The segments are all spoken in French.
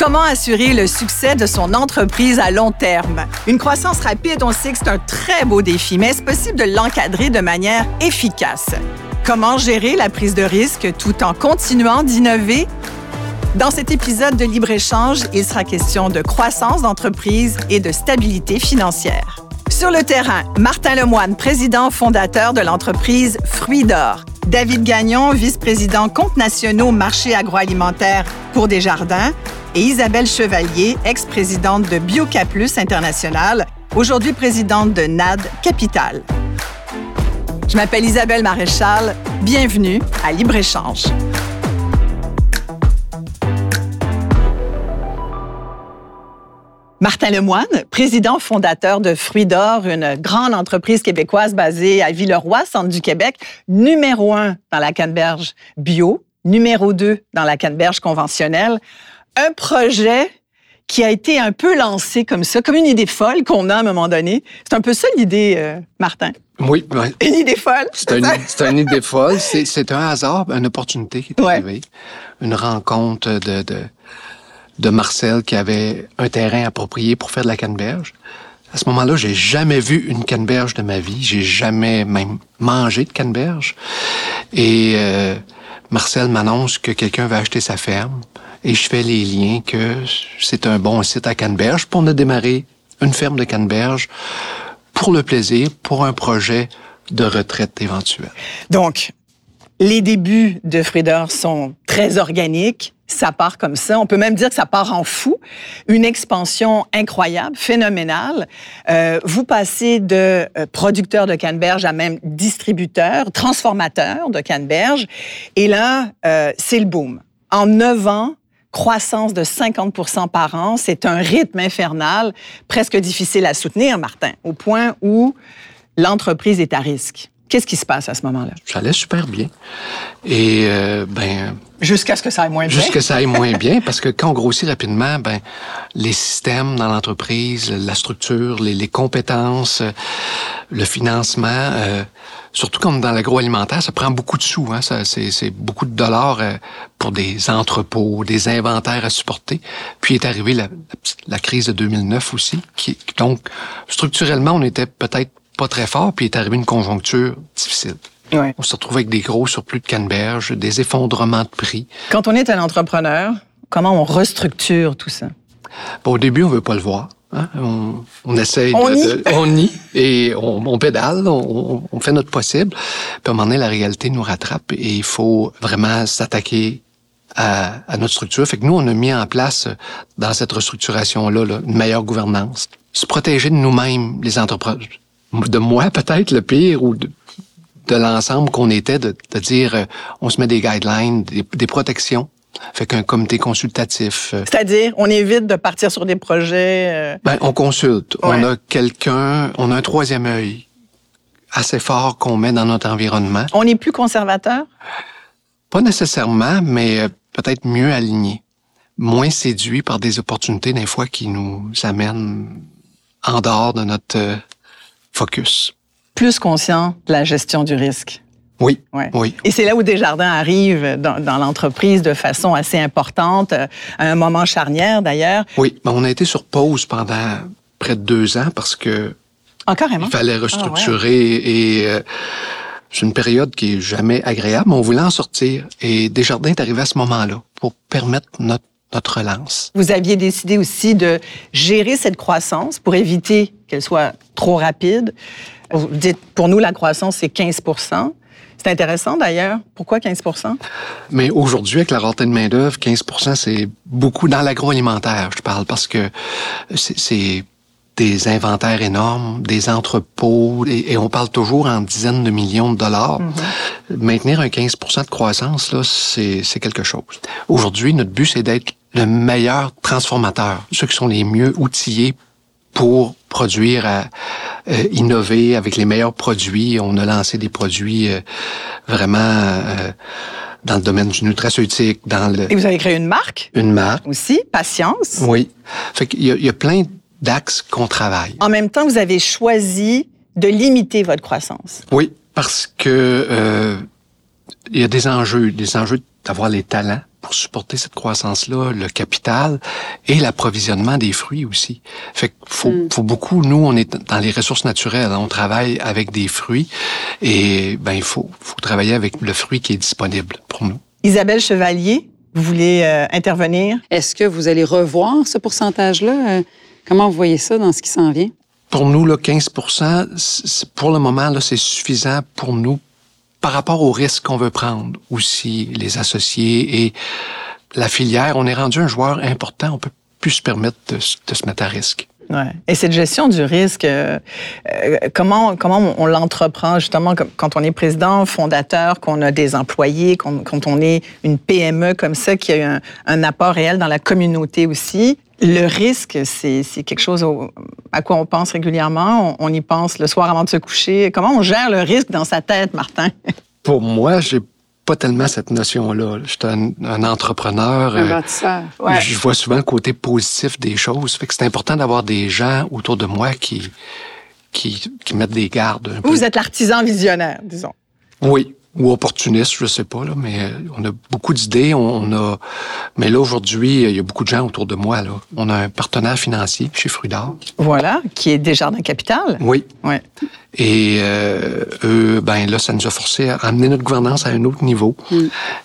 Comment assurer le succès de son entreprise à long terme? Une croissance rapide, on sait que c'est un très beau défi, mais est-ce possible de l'encadrer de manière efficace? Comment gérer la prise de risque tout en continuant d'innover? Dans cet épisode de Libre-Échange, il sera question de croissance d'entreprise et de stabilité financière. Sur le terrain, Martin Lemoine, président fondateur de l'entreprise Fruits d'Or. David Gagnon, vice-président comptes nationaux marché agroalimentaire pour Desjardins et Isabelle Chevalier, ex-présidente de Biocaplus International, aujourd'hui présidente de NAD Capital. Je m'appelle Isabelle Maréchal. Bienvenue à Libre-Échange. Martin Lemoine, président fondateur de Fruits d'Or, une grande entreprise québécoise basée à Villeroy, centre du Québec, numéro un dans la canneberge bio, numéro deux dans la canneberge conventionnelle un projet qui a été un peu lancé comme ça, comme une idée folle qu'on a à un moment donné. C'est un peu ça l'idée, euh, Martin. Oui. Une idée folle. C'est une, idée folle. C'est un hasard, une opportunité qui est arrivée. Une rencontre de, de, de, Marcel qui avait un terrain approprié pour faire de la canneberge. À ce moment-là, j'ai jamais vu une canneberge de ma vie. J'ai jamais même mangé de canneberge. Et euh, Marcel m'annonce que quelqu'un va acheter sa ferme et je fais les liens que c'est un bon site à Canneberge pour ne démarrer une ferme de Canneberge pour le plaisir, pour un projet de retraite éventuelle. Donc, les débuts de Frieder sont très organiques. Ça part comme ça. On peut même dire que ça part en fou. Une expansion incroyable, phénoménale. Euh, vous passez de euh, producteur de canneberge à même distributeur, transformateur de canneberge. Et là, euh, c'est le boom. En neuf ans, croissance de 50% par an, c'est un rythme infernal, presque difficile à soutenir, Martin, au point où l'entreprise est à risque. Qu'est-ce qui se passe à ce moment-là? Ça allait super bien. Et, euh, ben. Jusqu'à ce que ça aille moins bien. Jusqu'à ce que ça aille moins bien, parce que quand on grossit rapidement, ben, les systèmes dans l'entreprise, la structure, les, les compétences, le financement, euh, surtout comme dans l'agroalimentaire, ça prend beaucoup de sous. Hein, c'est beaucoup de dollars euh, pour des entrepôts, des inventaires à supporter. Puis est arrivée la, la, crise de 2009 aussi. Qui, donc, structurellement, on était peut-être pas très fort, puis est arrivée une conjoncture difficile. Ouais. On se retrouve avec des gros surplus de canneberge, des effondrements de prix. Quand on est un entrepreneur, comment on restructure tout ça? Bon, au début, on veut pas le voir. Hein? On, on, essaye on de, nie? de, on nie et on, on pédale, on, on, fait notre possible. Puis à un moment donné, la réalité nous rattrape et il faut vraiment s'attaquer à, à, notre structure. Fait que nous, on a mis en place dans cette restructuration-là là, une meilleure gouvernance. Se protéger de nous-mêmes, les entrepreneurs. De moi, peut-être, le pire, ou de, de l'ensemble qu'on était, de, de dire, euh, on se met des guidelines, des, des protections fait qu'un comité consultatif. Euh, C'est-à-dire, on évite de partir sur des projets. Euh... Ben, on consulte. Ouais. On a quelqu'un, on a un troisième œil assez fort qu'on met dans notre environnement. On est plus conservateur? Pas nécessairement, mais euh, peut-être mieux aligné. Moins séduit par des opportunités, des fois, qui nous amènent en dehors de notre euh, focus. Plus conscient de la gestion du risque. Oui, ouais. oui. Et c'est là où Desjardins arrive dans, dans l'entreprise de façon assez importante, à un moment charnière d'ailleurs. Oui, mais on a été sur pause pendant près de deux ans parce que ah, il fallait restructurer ah, ouais. et euh, c'est une période qui est jamais agréable, mais on voulait en sortir. Et Desjardins est arrivé à ce moment-là pour permettre notre notre relance. Vous aviez décidé aussi de gérer cette croissance pour éviter qu'elle soit trop rapide. Vous dites, pour nous, la croissance, c'est 15 c'est intéressant d'ailleurs. Pourquoi 15% Mais aujourd'hui, avec la rareté de main-d'œuvre, 15% c'est beaucoup dans l'agroalimentaire, je parle, parce que c'est des inventaires énormes, des entrepôts, et, et, on parle toujours en dizaines de millions de dollars. Mm -hmm. Maintenir un 15% de croissance, là, c'est quelque chose. Aujourd'hui, notre but, c'est d'être le meilleur transformateur, ceux qui sont les mieux outillés pour produire, à, euh, innover avec les meilleurs produits. On a lancé des produits euh, vraiment euh, dans le domaine du nutraceutique, dans le. Et vous avez créé une marque? Une marque aussi, Patience? Oui. Fait qu'il y, a, il y a plein d'axes qu'on travaille. En même temps, vous avez choisi de limiter votre croissance. Oui, parce que euh, il y a des enjeux, des enjeux d'avoir les talents pour supporter cette croissance-là, le capital et l'approvisionnement des fruits aussi. Fait qu'il faut, mm. faut beaucoup, nous, on est dans les ressources naturelles, on travaille avec des fruits et ben il faut, faut travailler avec le fruit qui est disponible pour nous. Isabelle Chevalier, vous voulez euh, intervenir? Est-ce que vous allez revoir ce pourcentage-là? Euh, comment vous voyez ça dans ce qui s'en vient? Pour nous, là, 15 pour le moment, c'est suffisant pour nous par rapport au risque qu'on veut prendre aussi, les associés et la filière. On est rendu un joueur important. On peut plus se permettre de, se mettre à risque. Ouais. Et cette gestion du risque, euh, euh, comment comment on, l'entreprend justement quand on est président, fondateur, qu'on a des employés, quand on est une PME comme ça qui a un apport réel dans la communauté aussi? Le risque, c'est quelque chose à quoi on pense régulièrement. On, y pense le soir avant de se coucher. Comment on gère le risque dans sa tête, Martin? Pour moi, j'ai pas tellement cette notion-là. Je suis un, entrepreneur. Un euh, bâtisseur. Ouais. Je vois souvent le côté positif des choses. Fait que c'est important d'avoir des gens autour de moi qui, qui, qui mettent des gardes. Vous êtes l'artisan visionnaire, disons. Oui, ou opportuniste, je sais pas là, mais euh, on a beaucoup d'idées. On, a, mais là aujourd'hui, il y a beaucoup de gens autour de moi là. On a un partenaire financier chez Frudard. Voilà, qui est Desjardins Capital. Oui. Ouais. Et euh, eux, ben là, ça nous a forcé à amener notre gouvernance à un autre niveau. Mm.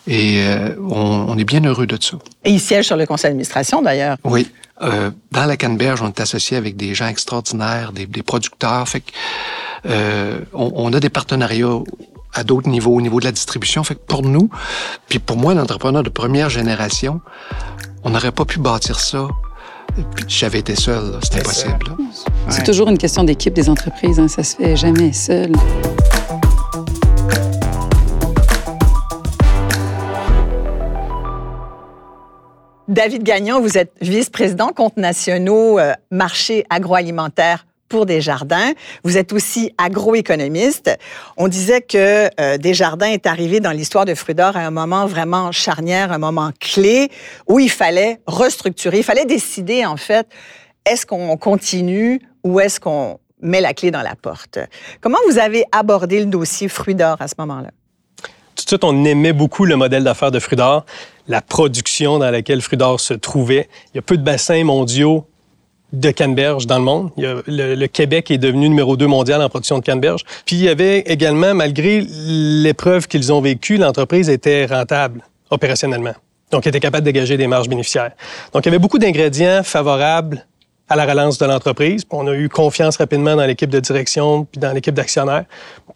Et euh, on, est bien heureux de ça. Et ils siègent sur le conseil d'administration d'ailleurs. Oui. Euh, dans la Canneberge, on est associé avec des gens extraordinaires, des, des producteurs. Fait que, euh, on, on, a des partenariats à d'autres niveaux, au niveau de la distribution. Fait que pour nous, puis pour moi, l'entrepreneur de première génération, on n'aurait pas pu bâtir ça puis j'avais été seul, c'était impossible. C'est toujours une question d'équipe des entreprises, hein, ça se fait jamais seul. David Gagnon, vous êtes vice-président compte nationaux euh, marché agroalimentaire pour Desjardins. Vous êtes aussi agroéconomiste. On disait que euh, Desjardins est arrivé dans l'histoire de Frudor à un moment vraiment charnière, un moment clé où il fallait restructurer, il fallait décider en fait, est-ce qu'on continue ou est-ce qu'on met la clé dans la porte? Comment vous avez abordé le dossier Frudor à ce moment-là? Tout de suite, on aimait beaucoup le modèle d'affaires de Frudor, la production dans laquelle Frudor se trouvait. Il y a peu de bassins mondiaux de canneberge dans le monde. le, Québec est devenu numéro 2 mondial en production de canneberge. Puis il y avait également, malgré l'épreuve qu'ils ont vécue, l'entreprise était rentable opérationnellement. Donc, elle était capable de dégager des marges bénéficiaires. Donc, il y avait beaucoup d'ingrédients favorables à la relance de l'entreprise. On a eu confiance rapidement dans l'équipe de direction puis dans l'équipe d'actionnaires.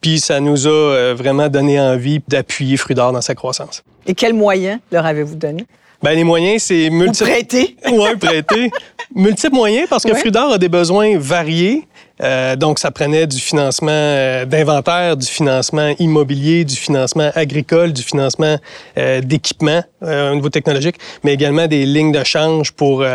Puis ça nous a euh, vraiment donné envie d'appuyer Frudor dans sa croissance. Et quels moyens leur avez-vous donné? Ben, les moyens, c'est multiples. Prêter. oui, prêter. multiples moyens parce que ouais. a des besoins variés. Euh, donc, ça prenait du financement euh, d'inventaire, du financement immobilier, du financement agricole, du financement euh, d'équipement au niveau technologique, mais également des lignes de change pour,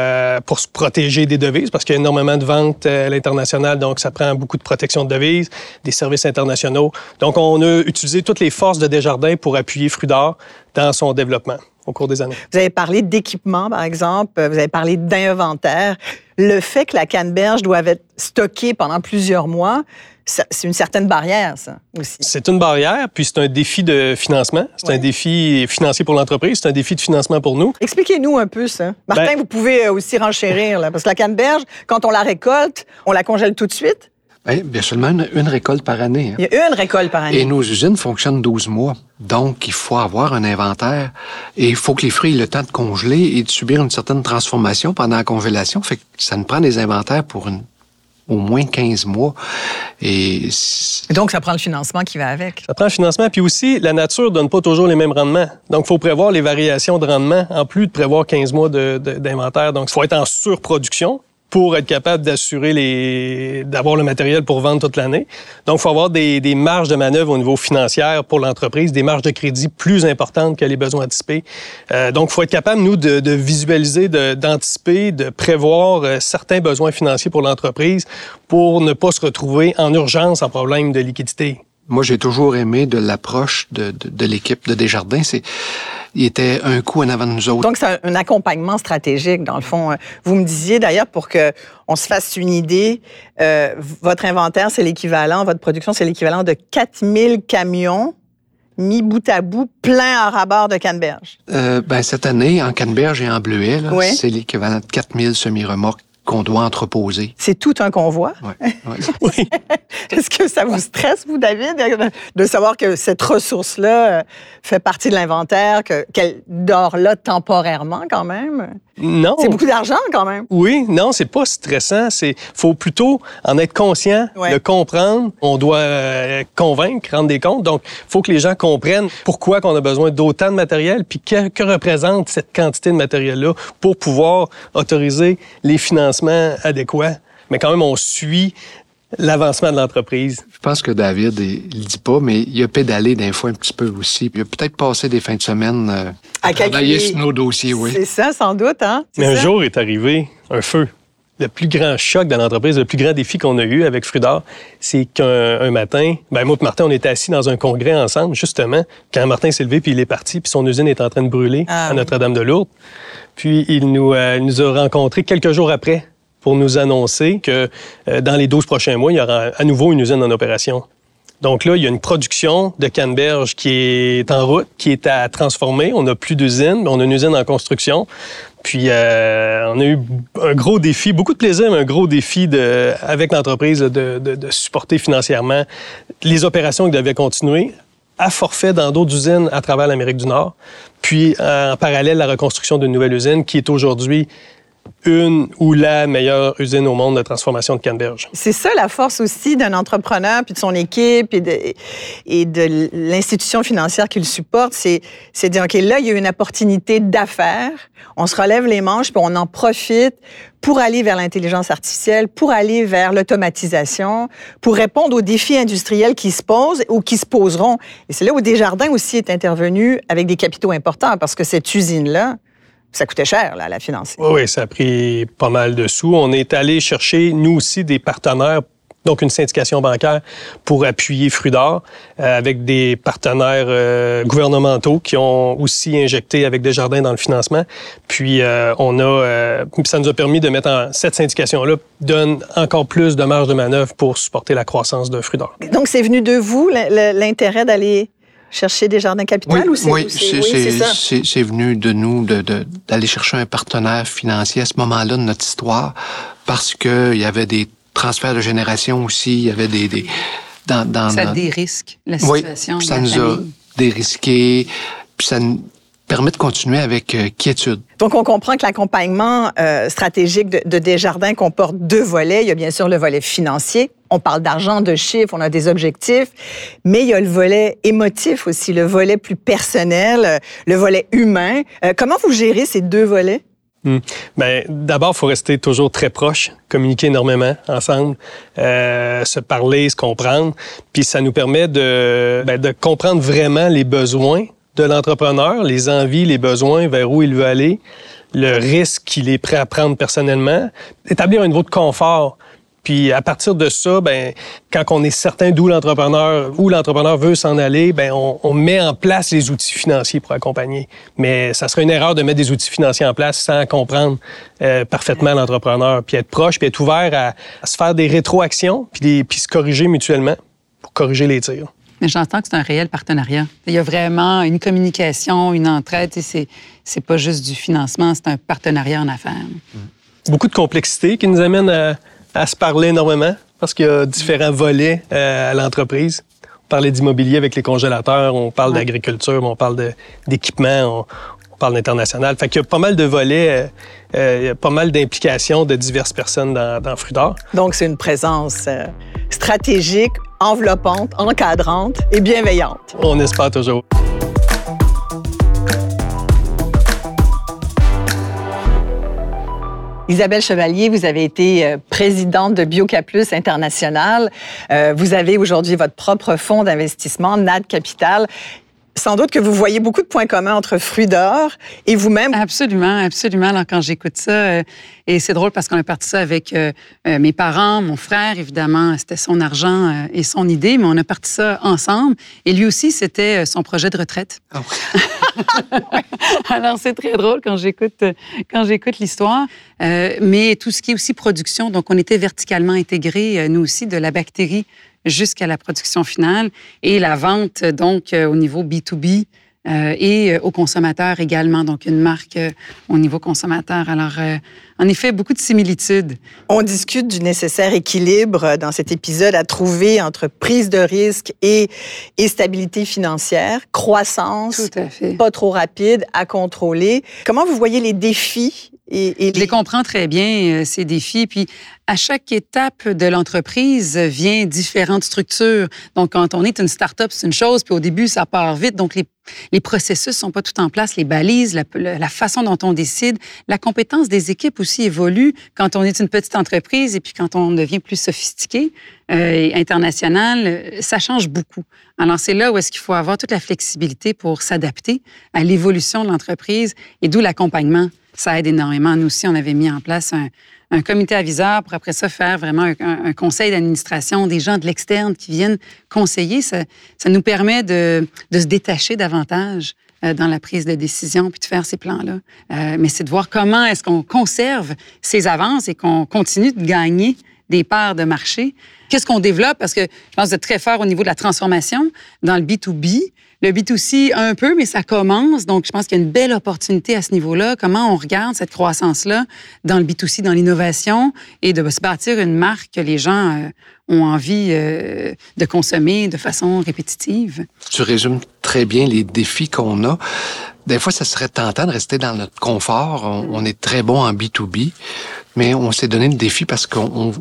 pour se protéger des devises, parce qu'il y a énormément de ventes à l'international, donc ça prend beaucoup de protection de devises, des services internationaux. Donc, on a utilisé toutes les forces de Desjardins pour appuyer Frudor dans son développement au cours des années. Vous avez parlé d'équipement, par exemple, vous avez parlé d'inventaire. Le fait que la canneberge doive être stockée pendant plusieurs mois, c'est une certaine barrière, ça aussi. C'est une barrière, puis c'est un défi de financement. C'est un défi financier pour l'entreprise, c'est un défi de financement pour nous. Expliquez-nous un peu ça. Martin, ben vous pouvez aussi renchérir, là, parce que la canneberge, quand on la récolte, on la congèle tout de suite. Bien, bien seulement une, récolte par année. Hein. Il y a une récolte par année. Et nos usines fonctionnent 12 mois. Donc, il faut avoir un inventaire et il faut que les fruits aient le temps de congeler et de subir une certaine transformation pendant la congélation. Fait que ça nous prend des inventaires pour une, au moins 15 mois. Et, donc, ça prend le financement qui va avec. Ça prend le financement. Puis aussi, la nature donne pas toujours les mêmes rendements. Donc, il faut prévoir les variations de rendement en plus de prévoir 15 mois d'inventaire. donc, il faut être en surproduction pour être capable d'assurer les, d'avoir le matériel pour vendre toute l'année. Donc, il faut avoir des, des, marges de manœuvre au niveau financier pour l'entreprise, des marges de crédit plus importantes que les besoins anticipés. Euh, donc, il faut être capable, nous, de, de visualiser, de, d'anticiper, de prévoir euh, certains besoins financiers pour l'entreprise pour ne pas se retrouver en urgence en problème de liquidité. Moi, j'ai toujours aimé de l'approche de, de, de l'équipe de Desjardins. C'est il était un coup en avant de nous autres. Donc, c'est un, accompagnement stratégique, dans le fond. Vous me disiez d'ailleurs, pour qu'on se fasse une idée, euh, votre inventaire, c'est l'équivalent, votre production, c'est l'équivalent de 4000 camions mis bout à bout plein à rabord de canneberge. Euh, ben, cette année, en canneberge et en bleuet, c'est l'équivalent de 4000 semi-remorques qu'on doit entreposer. C'est tout un convoi. Ouais, ouais. Oui. Est-ce que ça vous stresse, vous, David, de savoir que cette ressource-là euh, fait partie de l'inventaire, que- qu'elle dort là temporairement quand même? Non. C'est beaucoup d'argent quand même. Oui, non, c'est pas stressant. C'est faut plutôt en être conscient, Ouais. le comprendre. On doit euh, convaincre, rendre des comptes. Donc, il faut que les gens comprennent pourquoi qu'on a besoin d'autant de matériel, puis que, que représente cette quantité de matériel-là pour pouvoir autoriser les financements adéquats. Mais quand même, on suit l'avancement de l'entreprise. Je pense que David, il, il dit pas, mais il a pédalé d'un fois un petit peu aussi. Puis il a peut-être passé des fins de semaine euh, À à travailler calculer. sur nos dossiers, oui. C'est ça, sans doute, hein? Mais un ça? jour est arrivé un feu. Le plus grand choc de l'entreprise, le plus grand défi qu'on a eu avec Frudar, c'est qu'un un matin, ben moi et Martin, on était assis dans un congrès ensemble, justement, quand Martin s'est levé puis il est parti, puis son usine est en train de brûler Ah à oui. Notre-Dame-de-Lourdes. Puis il nous, euh, il nous a rencontrés quelques jours après pour nous annoncer que euh, dans les 12 prochains mois, il y aura à nouveau une usine en opération. Donc là, il y a une production de canneberge qui est en route, qui est à transformer. On n'a plus d'usine, mais on a une usine en construction. Puis euh, on a eu un gros défi, beaucoup de plaisir, mais un gros défi de, avec l'entreprise de, supporter financièrement les opérations qui devaient continuer à forfait dans d'autres usines à travers l'Amérique du Nord. Puis en parallèle, la reconstruction d'une nouvelle usine qui est aujourd'hui une ou la meilleure usine au monde de transformation de canneberge. C'est ça la force aussi d'un entrepreneur, puis de son équipe et de, l'institution financière qui le supporte. C'est c'est de dire, OK, là, il y a une opportunité d'affaires. On se relève les manches, puis on en profite pour aller vers l'intelligence artificielle, pour aller vers l'automatisation, pour répondre aux défis industriels qui se posent ou qui se poseront. Et c'est là où Desjardins aussi est intervenu avec des capitaux importants, parce que cette usine-là, ça coûtait cher, là, à la financer. Oui, oui, ça a pris pas mal de sous. On est allé chercher, nous aussi, des partenaires, donc une syndication bancaire, pour appuyer Frudor, euh, avec des partenaires euh, gouvernementaux qui ont aussi injecté avec Desjardins dans le financement. Puis euh, on a, euh, ça nous a permis de mettre en cette syndication-là donne encore plus de marge de manœuvre pour supporter la croissance de Frudor. Donc, c'est venu de vous, l'intérêt d'aller chercher des jardins capital ou c'est oui, ou c'est oui, c'est c'est- venu de nous de- de- d'aller chercher un partenaire financier à ce moment-là de notre histoire parce qu'il y avait des transferts de génération aussi, il y avait des... des dans, dans, Ça dérisque la oui, situation. de ça la nous a dérisqué, puis ça permet de continuer avec euh, quiétude. Donc, on comprend que l'accompagnement euh, stratégique de, de Desjardins comporte deux volets. Il y a bien sûr le volet financier. On parle d'argent, de chiffres, on a des objectifs, mais il y a le volet émotif aussi, le volet plus personnel, euh, le volet humain. Euh, comment vous gérez ces deux volets? Hmm. Ben, d'abord, il faut rester toujours très proche, communiquer énormément ensemble, euh, se parler, se comprendre. Puis ça nous permet de, ben, de comprendre vraiment les besoins de l'entrepreneur, les envies, les besoins, vers où il veut aller, le risque qu'il est prêt à prendre personnellement, établir un niveau de confort. Puis à partir de ça, ben, quand on est certain d'où l'entrepreneur, où l'entrepreneur veut s'en aller, ben, on, on met en place les outils financiers pour accompagner. Mais ça serait une erreur de mettre des outils financiers en place sans comprendre euh, parfaitement l'entrepreneur, puis être proche, puis être ouvert à, à se faire des rétroactions, puis, des- puis se corriger mutuellement pour corriger les tirs. Mais j'entends que c'est un réel partenariat. Il y a vraiment une communication, une entraide. C'est, c'est pas juste du financement, c'est un partenariat en affaires. Beaucoup de complexité qui nous amène à, à se parler énormément parce qu'il y a différents volets euh, à l'entreprise. On parlait d'immobilier avec les congélateurs, on parle Ouais. d'agriculture, on parle d'équipement, d'international. Fait qu'il y a pas mal de volets, euh, euh, il y a pas mal d'implications de diverses personnes dans, dans Frudor. Donc, c'est une présence euh, stratégique, enveloppante, encadrante et bienveillante. On espère toujours. Isabelle Chevalier, vous avez été présidente de Biocaplus International. Euh, vous avez aujourd'hui votre propre fonds d'investissement, NAD Capital. Sans doute que vous voyez beaucoup de points communs entre Fruits d'or et vous-même. Absolument, absolument. Alors, quand j'écoute ça, euh, et c'est drôle parce qu'on a parti ça avec euh, euh, mes parents, mon frère, évidemment, c'était son argent euh, et son idée, mais on a parti ça ensemble. Et lui aussi, c'était euh, son projet de retraite. Ah Alors, c'est très drôle quand j'écoute quand j'écoute l'histoire. Euh, mais tout ce qui est aussi production, donc on était verticalement intégrés, euh, nous aussi, de la bactérie jusqu'à la production finale et la vente, donc, euh, au niveau B2B euh, et aux consommateurs également, donc une marque au niveau consommateur. Alors, en effet, beaucoup de similitudes. On discute du nécessaire équilibre dans cet épisode à trouver entre prise de risque et, et stabilité financière, croissance, Tout à fait. pas trop rapide, à contrôler. Comment vous voyez les défis et, et Je les comprends très bien, ces défis. Puis, à chaque étape de l'entreprise vient différentes structures. Donc, quand on est une start-up, c'est une chose, puis au début, ça part vite. Donc, les, les processus sont pas tout en place, les balises, la, la façon dont on décide, la compétence des équipes aussi évolue quand on est une petite entreprise et puis quand on devient plus sophistiqué euh, et international, ça change beaucoup. Alors, c'est là où est-ce qu'il faut avoir toute la flexibilité pour s'adapter à l'évolution de l'entreprise et d'où l'accompagnement. Ça aide énormément. Nous aussi, on avait mis en place un, comité aviseur pour après ça faire vraiment un, conseil d'administration, des gens de l'externe qui viennent conseiller. Ça, ça nous permet de, se détacher davantage euh, dans la prise de décision puis de faire ces plans-là. Euh, mais c'est de voir comment est-ce qu'on conserve ces avances et qu'on continue de gagner des parts de marché. Qu'est-ce qu'on développe? Parce que je pense que vous très fort au niveau de la transformation dans le B2B. Le B2C, un peu, mais ça commence. Donc, je pense qu'il y a une belle opportunité à ce niveau-là. Comment on regarde cette croissance-là dans le B2C, dans l'innovation et de se bâtir une marque que les gens euh, ont envie euh, de consommer de façon répétitive? Tu résumes très bien les défis qu'on a. Des fois, ça serait tentant de rester dans notre confort. On, on est très bon en B2B, mais on s'est donné le défi parce qu'on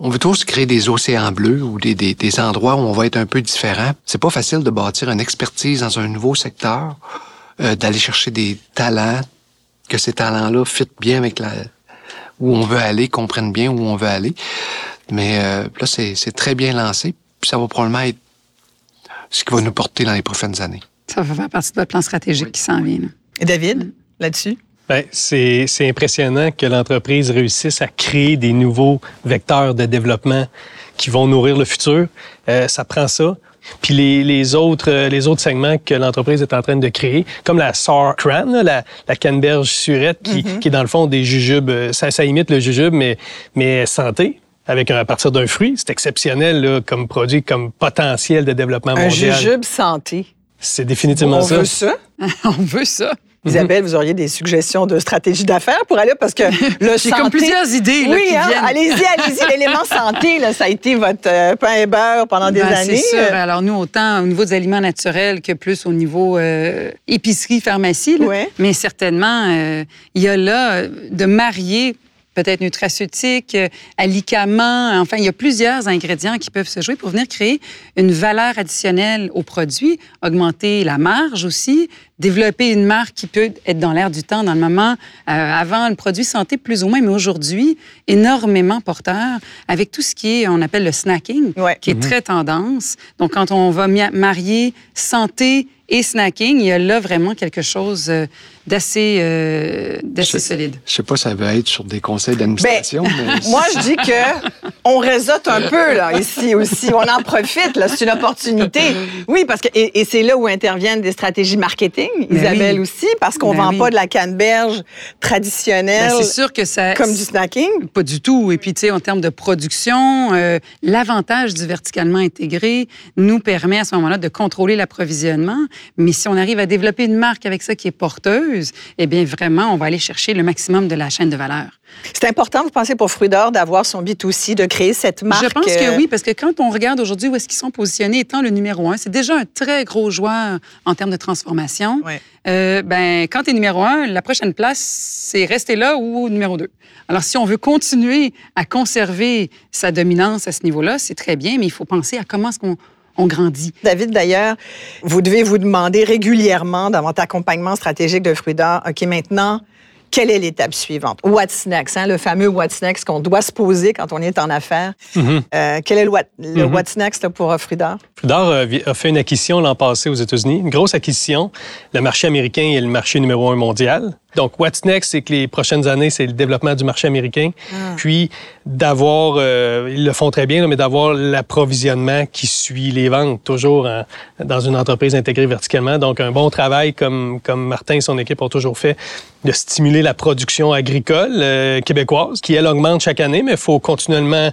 on veut tous créer des océans bleus ou des, des, des, endroits où on va être un peu différent. C'est pas facile de bâtir une expertise dans un nouveau secteur, euh, d'aller chercher des talents, que ces talents-là fitent bien avec la où on veut aller, comprennent bien où on veut aller. Mais euh, là, c'est très bien lancé. Puis ça va probablement être ce qui va nous porter dans les prochaines années. Ça va faire partie de votre plan stratégique oui. qui s'en vient. Et David, là-dessus? Bien, c'est impressionnant que l'entreprise réussisse à créer des nouveaux vecteurs de développement qui vont nourrir le futur. Euh, ça prend ça. Puis les, les, autres, les autres segments que l'entreprise est en train de créer, comme la Sour Cran, la, la canneberge surette, qui, mm -hmm. qui est dans le fond des jujubes, ça, ça imite le jujube, mais, mais santé avec un, à partir d'un fruit. C'est exceptionnel là, comme produit, comme potentiel de développement mondial. Un jujube santé. C'est définitivement on ça. Veut ça. on veut ça. Isabelle, vous auriez des suggestions de stratégie d'affaires pour aller parce que le J'ai comme plusieurs idées. Là, oui, qui hein? viennent. allez-y, allez-y. L'élément santé, là, ça a été votre euh, pain et beurre pendant des ben, années. C'est sûr. Alors nous, autant au niveau des aliments naturels que plus au niveau euh, épicerie, pharmacie. Là. Ouais. Mais certainement, euh, il y a là de marier peut-être nutraceutique, alicaments. Enfin, il y a plusieurs ingrédients qui peuvent se jouer pour venir créer une valeur additionnelle au produit, augmenter la marge aussi, développer une marque qui peut être dans l'air du temps, dans le moment, euh, avant le produit santé plus ou moins, mais aujourd'hui, énormément porteur avec tout ce qui est, on appelle le snacking, ouais. qui est -hmm. très tendance. Donc, quand on va marier santé et snacking, il y a là vraiment quelque chose euh, d'assez euh, solide. Je sais pas si ça va être sur des conseils d'administration. Ben, mais... Moi, je dis que on réseaute un peu là ici aussi. On en profite là, c'est une opportunité. Oui, parce que et, et c'est là où interviennent des stratégies marketing, Ben Isabelle oui. aussi, parce qu'on Ben vend oui. pas de la canneberge traditionnelle. Ben, c'est sûr que ça comme du snacking. Pas du tout. Et puis tu sais, en termes de production, euh, l'avantage du verticalement intégré nous permet à ce moment-là de contrôler l'approvisionnement. Mais si on arrive à développer une marque avec ça qui est porteuse, eh bien vraiment, on va aller chercher le maximum de la chaîne de valeur. C'est important, vous pensez, pour Fruit d'Or d'avoir son B2C, de créer cette marque? Je pense que oui, parce que quand on regarde aujourd'hui où est-ce qu'ils sont positionnés étant le numéro un, c'est déjà un très gros joueur en termes de transformation. Ouais. Euh, ben, quand tu es numéro un, la prochaine place, c'est rester là ou numéro deux. Alors, si on veut continuer à conserver sa dominance à ce niveau-là, c'est très bien, mais il faut penser à comment est-ce qu'on on grandit. David, d'ailleurs, vous devez vous demander régulièrement dans votre accompagnement stratégique de Fruit d'Or, OK, maintenant, quelle est l'étape suivante? What's next? Hein, le fameux What's next qu'on doit se poser quand on est en affaires. Mm -hmm. euh, quel est le, what, le mm -hmm. What's next pour Fruit d'Or? Fruit d'Or a fait une acquisition l'an passé aux États-Unis, une grosse acquisition. Le marché américain est le marché numéro un mondial. Donc, what's next, c'est que les prochaines années, c'est le développement du marché américain. Ah. Puis, d'avoir, euh, ils le font très bien, mais d'avoir l'approvisionnement qui suit les ventes, toujours en, dans une entreprise intégrée verticalement. Donc, un bon travail, comme, comme Martin et son équipe ont toujours fait, de stimuler la production agricole euh, québécoise, qui, elle, augmente chaque année, mais il faut continuellement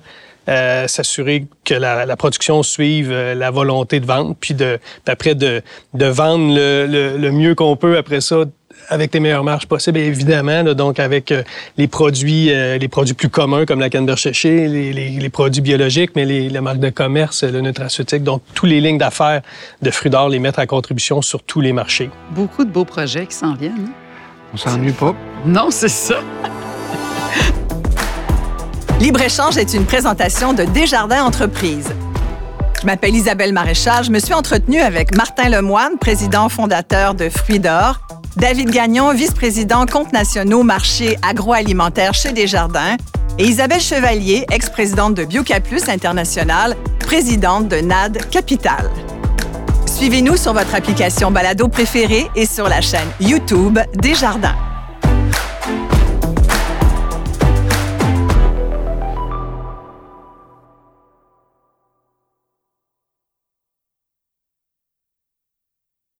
euh, s'assurer que la, production suive euh, la volonté de vendre, puis de, après de, vendre le, mieux qu'on peut après ça avec les meilleures marges possibles, évidemment. donc, avec les produits les produits plus communs comme la canneberge séchée, les, les, produits biologiques, mais les, marques de commerce, le nutraceutique. Donc, toutes les lignes d'affaires de fruits d'or, les mettre à contribution sur tous les marchés. Beaucoup de beaux projets qui s'en viennent. Hein? On s'ennuie pas? Non, c'est ça. Libre-échange est une présentation de Desjardins Entreprises. Je m'appelle Isabelle Maréchal. Je me suis entretenue avec Martin Lemoine, président fondateur de Fruits d'Or, David Gagnon, vice-président comptes nationaux marché agroalimentaire chez Desjardins, et Isabelle Chevalier, ex-présidente de Biocaplus International, présidente de NAD Capital. Suivez-nous sur votre application balado préférée et sur la chaîne YouTube Desjardins.